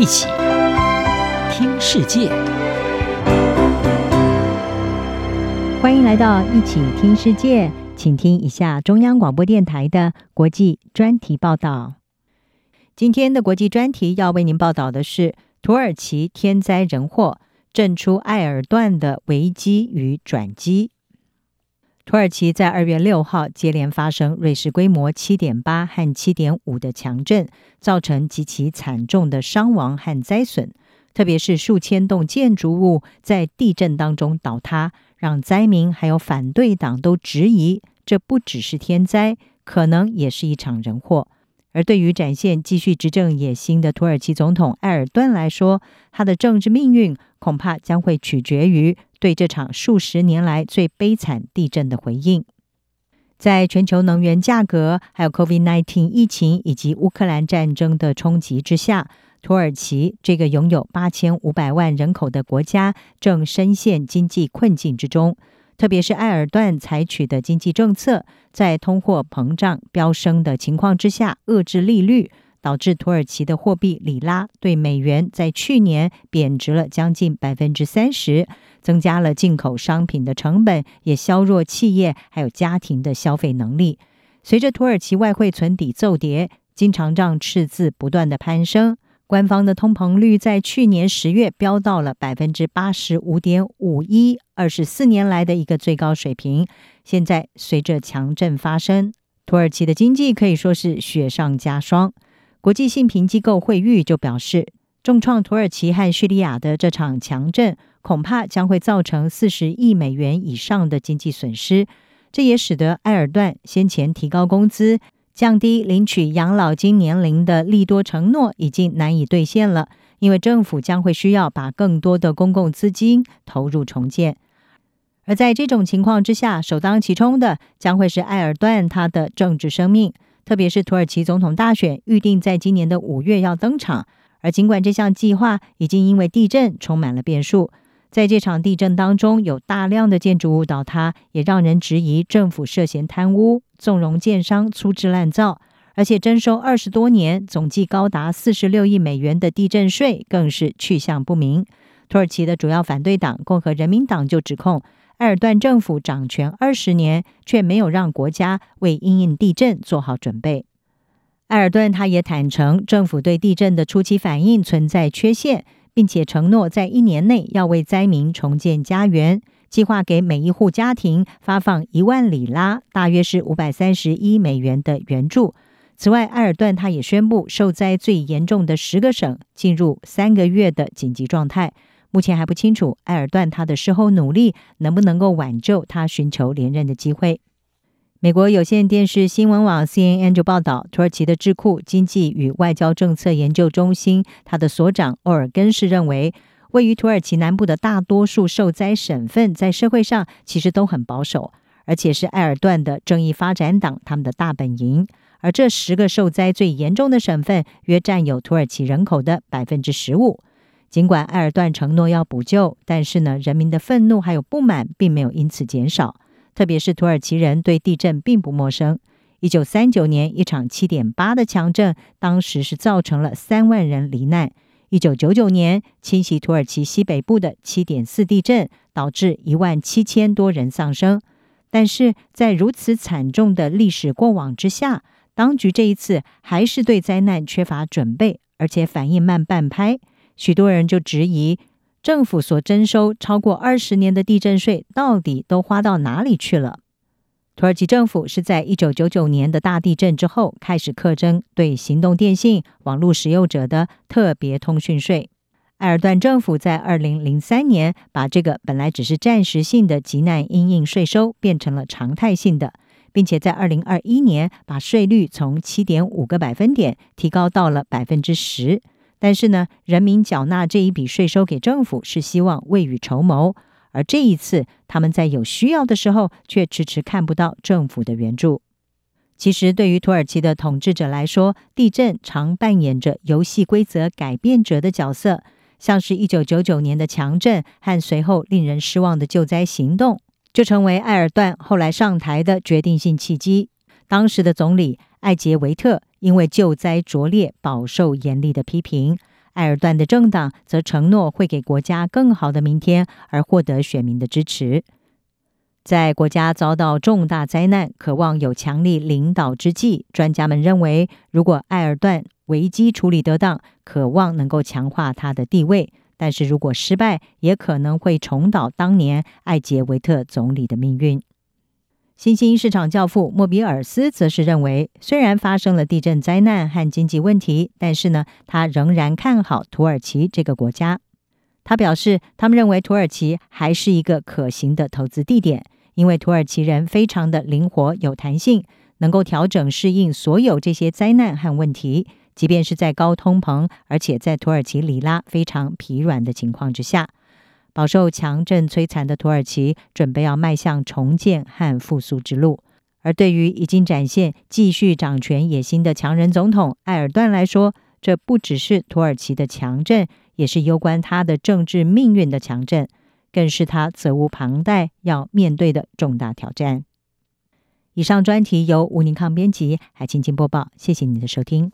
一起听世界，欢迎来到一起听世界，请听一下中央广播电台的国际专题报道。今天的国际专题要为您报道的是土耳其天灾人祸，震出埃尔段的危机与转机。土耳其在二月六号接连发生瑞士规模七点八和七点五的强震，造成极其惨重的伤亡和灾损。特别是数千栋建筑物在地震当中倒塌，让灾民还有反对党都质疑，这不只是天灾，可能也是一场人祸。而对于展现继续执政野心的土耳其总统埃尔段来说，他的政治命运恐怕将会取决于。对这场数十年来最悲惨地震的回应，在全球能源价格、还有 COVID-19 疫情以及乌克兰战争的冲击之下，土耳其这个拥有八千五百万人口的国家正深陷经济困境之中。特别是埃尔段采取的经济政策，在通货膨胀飙升的情况之下，遏制利率。导致土耳其的货币里拉对美元在去年贬值了将近百分之三十，增加了进口商品的成本，也削弱企业还有家庭的消费能力。随着土耳其外汇存底骤跌，经常账赤字不断的攀升，官方的通膨率在去年十月飙到了百分之八十五点五一，二十四年来的一个最高水平。现在随着强震发生，土耳其的经济可以说是雪上加霜。国际信评机构惠誉就表示，重创土耳其和叙利亚的这场强震，恐怕将会造成四十亿美元以上的经济损失。这也使得埃尔段先前提高工资、降低领取养老金年龄的利多承诺已经难以兑现了，因为政府将会需要把更多的公共资金投入重建。而在这种情况之下，首当其冲的将会是埃尔段他的政治生命。特别是土耳其总统大选预定在今年的五月要登场，而尽管这项计划已经因为地震充满了变数，在这场地震当中有大量的建筑物倒塌，也让人质疑政府涉嫌贪污、纵容建商粗制滥造，而且征收二十多年、总计高达四十六亿美元的地震税更是去向不明。土耳其的主要反对党共和人民党就指控。埃尔段政府掌权二十年，却没有让国家为因应地震做好准备。埃尔顿他也坦承，政府对地震的初期反应存在缺陷，并且承诺在一年内要为灾民重建家园，计划给每一户家庭发放一万里拉，大约是五百三十一美元的援助。此外，埃尔顿他也宣布，受灾最严重的十个省进入三个月的紧急状态。目前还不清楚埃尔顿他的事后努力能不能够挽救他寻求连任的机会。美国有线电视新闻网 CNN 就报道，土耳其的智库经济与外交政策研究中心，他的所长欧尔根是认为，位于土耳其南部的大多数受灾省份在社会上其实都很保守，而且是埃尔段的正义发展党他们的大本营。而这十个受灾最严重的省份，约占有土耳其人口的百分之十五。尽管埃尔段承诺要补救，但是呢，人民的愤怒还有不满并没有因此减少。特别是土耳其人对地震并不陌生。一九三九年一场七点八的强震，当时是造成了三万人罹难。一九九九年侵袭土耳其西北部的七点四地震，导致一万七千多人丧生。但是在如此惨重的历史过往之下，当局这一次还是对灾难缺乏准备，而且反应慢半拍。许多人就质疑，政府所征收超过二十年的地震税到底都花到哪里去了？土耳其政府是在一九九九年的大地震之后开始课征对行动电信网络使用者的特别通讯税。埃尔段政府在二零零三年把这个本来只是暂时性的急难因应税收变成了常态性的，并且在二零二一年把税率从七点五个百分点提高到了百分之十。但是呢，人民缴纳这一笔税收给政府是希望未雨绸缪，而这一次他们在有需要的时候却迟迟看不到政府的援助。其实，对于土耳其的统治者来说，地震常扮演着游戏规则改变者的角色，像是一九九九年的强震和随后令人失望的救灾行动，就成为埃尔段后来上台的决定性契机。当时的总理艾杰维特。因为救灾拙劣，饱受严厉的批评。埃尔段的政党则承诺会给国家更好的明天，而获得选民的支持。在国家遭到重大灾难、渴望有强力领导之际，专家们认为，如果埃尔段危机处理得当，渴望能够强化他的地位；但是如果失败，也可能会重蹈当年艾杰维特总理的命运。新兴市场教父莫比尔斯则是认为，虽然发生了地震灾难和经济问题，但是呢，他仍然看好土耳其这个国家。他表示，他们认为土耳其还是一个可行的投资地点，因为土耳其人非常的灵活有弹性，能够调整适应所有这些灾难和问题，即便是在高通膨，而且在土耳其里拉非常疲软的情况之下。饱受强震摧残的土耳其准备要迈向重建和复苏之路，而对于已经展现继续掌权野心的强人总统埃尔段来说，这不只是土耳其的强震，也是攸关他的政治命运的强震，更是他责无旁贷要面对的重大挑战。以上专题由吴宁康编辑，海清清播报，谢谢你的收听。